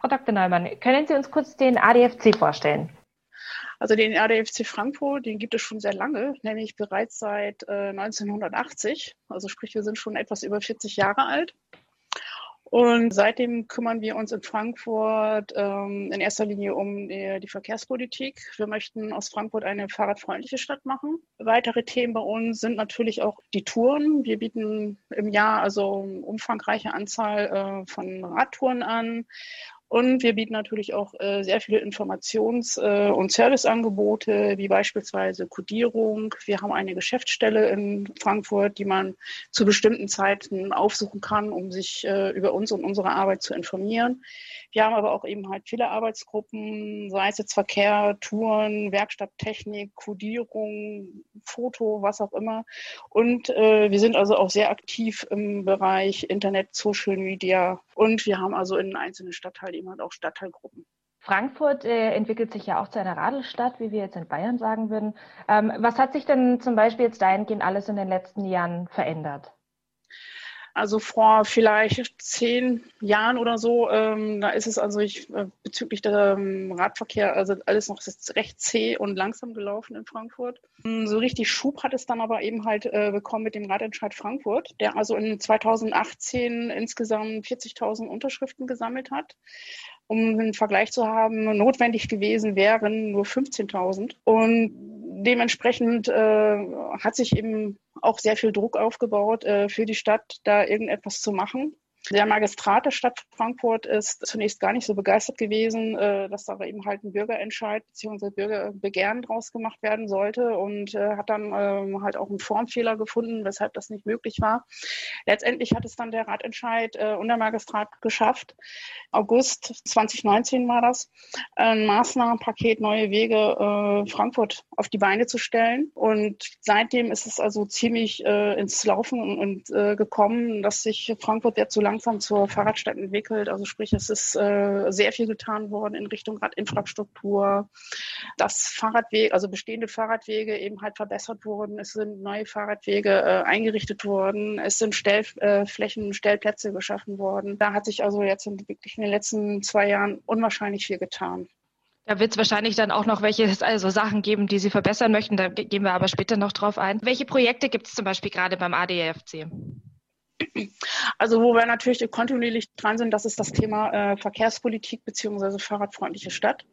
Frau Dr. Neumann, können Sie uns kurz den ADFC vorstellen? Also den ADFC Frankfurt, den gibt es schon sehr lange, nämlich bereits seit äh, 1980. Also sprich, wir sind schon etwas über 40 Jahre alt. Und seitdem kümmern wir uns in Frankfurt ähm, in erster Linie um die, die, Verkehrspolitik. Wir möchten aus Frankfurt eine fahrradfreundliche Stadt machen. Weitere Themen bei uns sind natürlich auch die Touren. Wir bieten im Jahr also eine umfangreiche Anzahl äh, von Radtouren an und wir bieten natürlich auch äh, sehr viele Informations- äh, und Serviceangebote, wie beispielsweise Codierung. Wir haben eine Geschäftsstelle in Frankfurt, die man zu bestimmten Zeiten aufsuchen kann, um sich äh, über uns und unsere Arbeit zu informieren. Wir haben aber auch eben halt viele Arbeitsgruppen, sei es jetzt Verkehr, Touren, Werkstatttechnik, Codierung, Foto, was auch immer. Und äh, wir sind also auch sehr aktiv im Bereich Internet, Social Media. Und wir haben also in einzelnen Stadtteilen eben halt auch Stadtteilgruppen. Frankfurt äh, entwickelt sich ja auch zu einer Radelstadt, wie wir jetzt in Bayern sagen würden. Ähm, was hat sich denn zum Beispiel jetzt dahingehend alles in den letzten Jahren verändert? Also vor vielleicht zehn Jahren oder so, ähm, da ist es also ich, äh, bezüglich der ähm, Radverkehr, also alles noch recht zäh und langsam gelaufen in Frankfurt. Ähm, so richtig Schub hat es dann aber eben halt äh, bekommen mit dem Radentscheid Frankfurt, der also in 2018 insgesamt 40.000 Unterschriften gesammelt hat um einen Vergleich zu haben, notwendig gewesen wären nur 15.000. Und dementsprechend äh, hat sich eben auch sehr viel Druck aufgebaut äh, für die Stadt, da irgendetwas zu machen. Der Magistrat der Stadt Frankfurt ist zunächst gar nicht so begeistert gewesen, äh, dass da eben halt ein Bürgerentscheid bzw. Bürgerbegehren draus gemacht werden sollte und äh, hat dann ähm, halt auch einen Formfehler gefunden, weshalb das nicht möglich war. Letztendlich hat es dann der Ratentscheid äh, und der Magistrat geschafft. August 2019 war das, ein Maßnahmenpaket Neue Wege Frankfurt auf die Beine zu stellen. Und seitdem ist es also ziemlich ins Laufen und, gekommen, dass sich Frankfurt jetzt so langsam zur Fahrradstadt entwickelt. Also sprich, es ist äh, sehr viel getan worden in Richtung Radinfrastruktur, dass Fahrradwege, also bestehende Fahrradwege eben halt verbessert wurden. Es sind neue Fahrradwege äh, eingerichtet worden. Es sind Stellflächen, äh, Stellplätze geschaffen worden. Da hat sich also jetzt in, wirklich in den letzten zwei Jahren unwahrscheinlich viel getan. Da wird es wahrscheinlich dann auch noch welche also Sachen geben, die Sie verbessern möchten. Da gehen wir aber später noch drauf ein. Welche Projekte gibt es zum Beispiel gerade beim ADFC? Also wo wir natürlich kontinuierlich dran sind, das ist das Thema äh, Verkehrspolitik beziehungsweise fahrradfreundliche Stadt.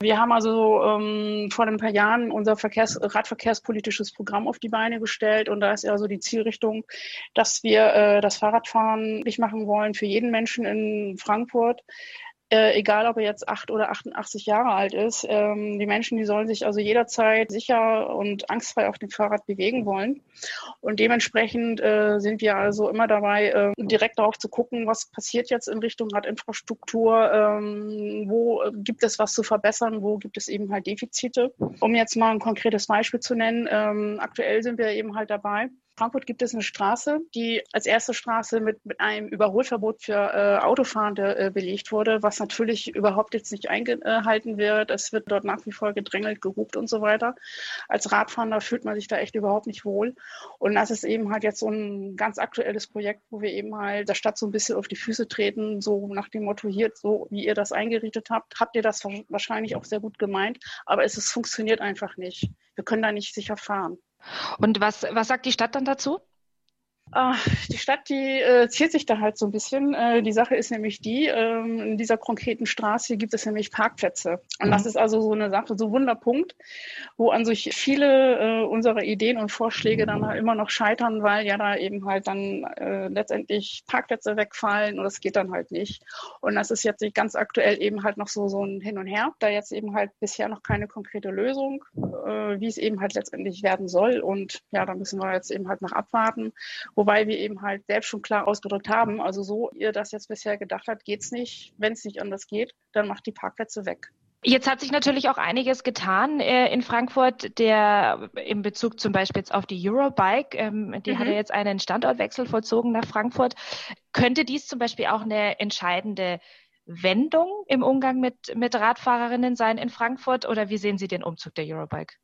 Wir haben also ähm, vor ein paar Jahren unser Verkehrs Radverkehrspolitisches Programm auf die Beine gestellt und da ist also die Zielrichtung, dass wir äh, das Fahrradfahren nicht machen wollen für jeden Menschen in Frankfurt äh, egal ob er jetzt acht oder 88 Jahre alt ist. Ähm, die Menschen, die sollen sich also jederzeit sicher und angstfrei auf dem Fahrrad bewegen wollen. Und dementsprechend äh, sind wir also immer dabei, äh, direkt darauf zu gucken, was passiert jetzt in Richtung Radinfrastruktur, ähm, wo gibt es was zu verbessern, wo gibt es eben halt Defizite. Um jetzt mal ein konkretes Beispiel zu nennen, ähm, aktuell sind wir eben halt dabei, Frankfurt gibt es eine Straße, die als erste Straße mit, mit einem Überholverbot für äh, Autofahrende äh, belegt wurde, was natürlich überhaupt jetzt nicht eingehalten wird. Es wird dort nach wie vor gedrängelt, gehupt und so weiter. Als Radfahrer fühlt man sich da echt überhaupt nicht wohl. Und das ist eben halt jetzt so ein ganz aktuelles Projekt, wo wir eben halt der Stadt so ein bisschen auf die Füße treten, so nach dem Motto hier, so wie ihr das eingerichtet habt, habt ihr das wahrscheinlich auch sehr gut gemeint, aber es, es funktioniert einfach nicht. Wir können da nicht sicher fahren. Und was, was sagt die Stadt dann dazu? Ach, die Stadt, die äh, ziert sich da halt so ein bisschen. Äh, die Sache ist nämlich die, ähm, in dieser konkreten Straße gibt es nämlich Parkplätze. Und mhm. das ist also so eine Sache, so ein Wunderpunkt, wo an sich viele äh, unserer Ideen und Vorschläge dann halt immer noch scheitern, weil ja da eben halt dann äh, letztendlich Parkplätze wegfallen und das geht dann halt nicht. Und das ist jetzt ganz aktuell eben halt noch so, so ein Hin und Her. Da jetzt eben halt bisher noch keine konkrete Lösung, äh, wie es eben halt letztendlich werden soll. Und ja, da müssen wir jetzt eben halt noch abwarten Wobei wir eben halt selbst schon klar ausgedrückt haben, also so ihr das jetzt bisher gedacht habt, geht's nicht. Wenn es nicht anders geht, dann macht die Parkplätze weg. Jetzt hat sich natürlich auch einiges getan äh, in Frankfurt, der in Bezug zum Beispiel jetzt auf die Eurobike, ähm, die mhm. hat ja jetzt einen Standortwechsel vollzogen nach Frankfurt. Könnte dies zum Beispiel auch eine entscheidende Wendung im Umgang mit, mit Radfahrerinnen sein in Frankfurt oder wie sehen Sie den Umzug der Eurobike?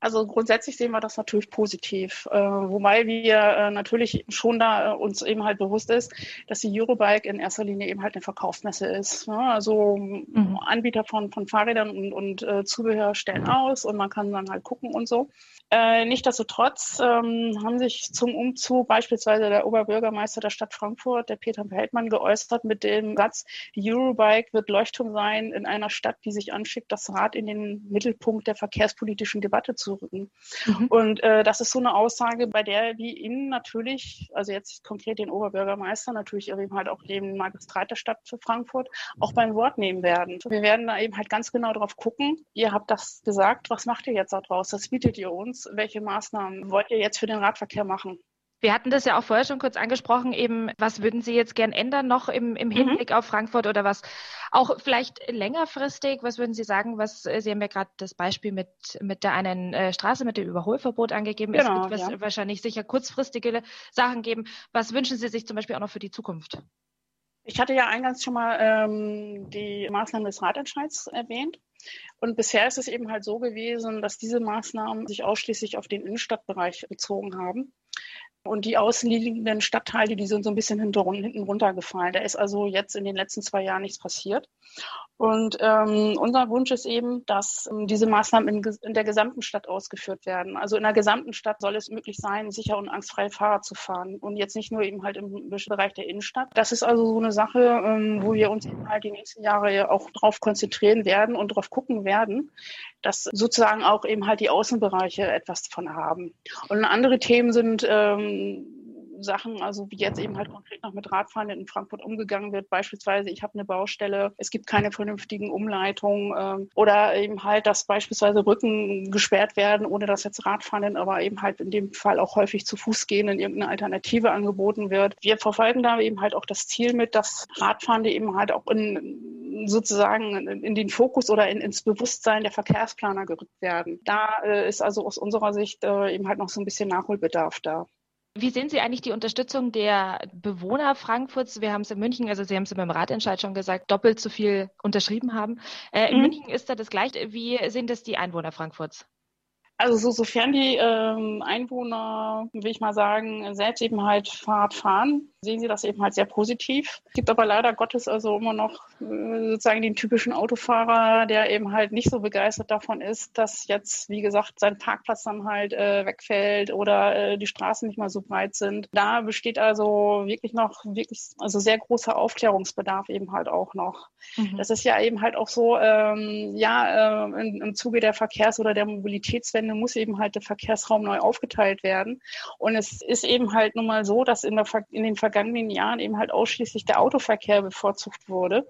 Also grundsätzlich sehen wir das natürlich positiv, äh, wobei wir äh, natürlich schon da äh, uns eben halt bewusst ist, dass die Eurobike in erster Linie eben halt eine Verkaufsmesse ist. Ne? Also mhm. Anbieter von, von Fahrrädern und, und äh, Zubehör stellen aus und man kann dann halt gucken und so. Äh, Nichtsdestotrotz ähm, haben sich zum Umzug beispielsweise der Oberbürgermeister der Stadt Frankfurt, der Peter Heldmann, geäußert mit dem Satz, die Eurobike wird Leuchtturm sein in einer Stadt, die sich anschickt, das Rad in den Mittelpunkt der verkehrspolitischen Debatte zu rücken. Mhm. Und äh, das ist so eine Aussage, bei der wir Ihnen natürlich, also jetzt konkret den Oberbürgermeister, natürlich eben halt auch den Magistrat der Stadt für Frankfurt, auch beim Wort nehmen werden. Wir werden da eben halt ganz genau drauf gucken. Ihr habt das gesagt, was macht ihr jetzt daraus? Das bietet ihr uns welche Maßnahmen wollt ihr jetzt für den Radverkehr machen? Wir hatten das ja auch vorher schon kurz angesprochen, eben, was würden Sie jetzt gern ändern noch im, im mhm. Hinblick mhm. auf Frankfurt oder was auch vielleicht längerfristig, was würden Sie sagen, was, äh, Sie haben ja gerade das Beispiel mit, mit der einen äh, Straße, mit dem Überholverbot angegeben. Genau, es wird ja. wahrscheinlich sicher kurzfristige Sachen geben. Was wünschen Sie sich zum Beispiel auch noch für die Zukunft? Ich hatte ja eingangs schon mal ähm, die Maßnahmen des Ratentscheids erwähnt. Und bisher ist es eben halt so gewesen, dass diese Maßnahmen sich ausschließlich auf den Innenstadtbereich bezogen haben. Und die außenliegenden Stadtteile, die sind so ein bisschen hinten runtergefallen. Da ist also jetzt in den letzten zwei Jahren nichts passiert. Und ähm, unser Wunsch ist eben, dass ähm, diese Maßnahmen in, in, der gesamten Stadt ausgeführt werden. Also in der gesamten Stadt soll es möglich sein, sicher und angstfrei Fahrrad zu fahren und jetzt nicht nur eben halt im Bereich der Innenstadt. Das ist also so eine Sache, ähm, wo wir uns eben halt die nächsten Jahre auch drauf konzentrieren werden und drauf gucken werden, dass sozusagen auch eben halt die Außenbereiche etwas davon haben. Und andere Themen sind ähm, Sachen, also wie jetzt eben halt konkret noch mit Radfahren in Frankfurt umgegangen wird. Beispielsweise, ich habe eine Baustelle, es gibt keine vernünftigen Umleitungen ähm, oder eben halt, dass beispielsweise Brücken gesperrt werden, ohne dass jetzt Radfahrenden, aber eben halt in dem Fall auch häufig zu Fuß gehen, in irgendeine Alternative angeboten wird. Wir verfolgen da eben halt auch das Ziel mit, dass Radfahrende eben halt auch in sozusagen in den Fokus oder in, ins Bewusstsein der Verkehrsplaner gerückt werden. Da äh, ist also aus unserer Sicht äh, eben halt noch so ein bisschen Nachholbedarf da. Wie sehen Sie eigentlich die Unterstützung der Bewohner Frankfurts? Wir haben es in München, also Sie haben es beim Ratentscheid schon gesagt, doppelt so viel unterschrieben haben. Äh, in mhm. München ist da das gleiche. Wie sehen das die Einwohner Frankfurts? Also so, sofern die ähm, Einwohner, will ich mal sagen, selbst eben halt Fahrrad fahren, sehen sie das eben halt sehr positiv. Es gibt aber leider Gottes also immer noch äh, sozusagen den typischen Autofahrer, der eben halt nicht so begeistert davon ist, dass jetzt, wie gesagt, sein Parkplatz dann halt äh, wegfällt oder äh, die Straßen nicht mal so breit sind. Da besteht also wirklich noch wirklich also sehr großer Aufklärungsbedarf eben halt auch noch. Mhm. Das ist ja eben halt auch so, ähm, ja, äh, im, im Zuge der Verkehrs- oder der Mobilitätswende muss eben halt der Verkehrsraum neu aufgeteilt werden. Und es ist eben halt nun mal so, dass in, der, in den vergangenen Jahren eben halt ausschließlich der Autoverkehr bevorzugt wurde.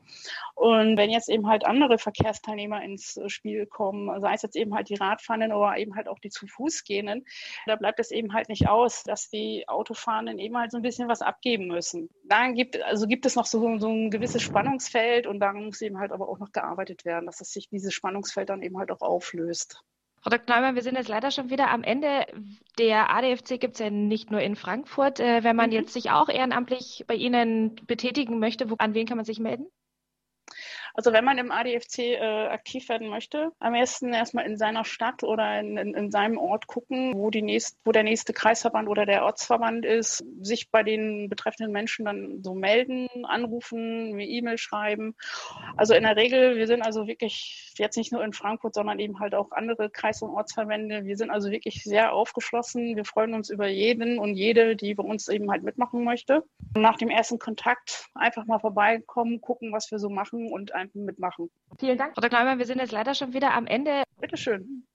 Und wenn jetzt eben halt andere Verkehrsteilnehmer ins Spiel kommen, sei es jetzt eben halt die Radfahrenden oder eben halt auch die zu Fuß gehenden, da bleibt es eben halt nicht aus, dass die Autofahrenden eben halt so ein bisschen was abgeben müssen. Da gibt, also gibt es noch so, so ein gewisses Spannungsfeld und daran muss eben halt aber auch noch gearbeitet werden, dass es sich dieses Spannungsfeld dann eben halt auch auflöst. Frau Dr. Neumann, wir sind jetzt leider schon wieder am Ende. Der ADFC gibt es ja nicht nur in Frankfurt. Äh, wenn man mhm. jetzt sich auch ehrenamtlich bei Ihnen betätigen möchte, wo, an wen kann man sich melden? Also wenn man im ADFC äh, aktiv werden möchte, am besten erstmal in seiner Stadt oder in, in, in seinem Ort gucken, wo, die nächst, wo der nächste Kreisverband oder der Ortsverband ist, sich bei den betreffenden Menschen dann so melden, anrufen, eine E-Mail schreiben. Also in der Regel, wir sind also wirklich jetzt nicht nur in Frankfurt, sondern eben halt auch andere Kreis- und Ortsverbände. Wir sind also wirklich sehr aufgeschlossen. Wir freuen uns über jeden und jede, die bei uns eben halt mitmachen möchte. Nach dem ersten Kontakt einfach mal vorbeikommen, gucken, was wir so machen und einfach mitmachen. Vielen Dank, Frau Dr. Neumann. Wir sind jetzt leider schon wieder am Ende. Bitteschön.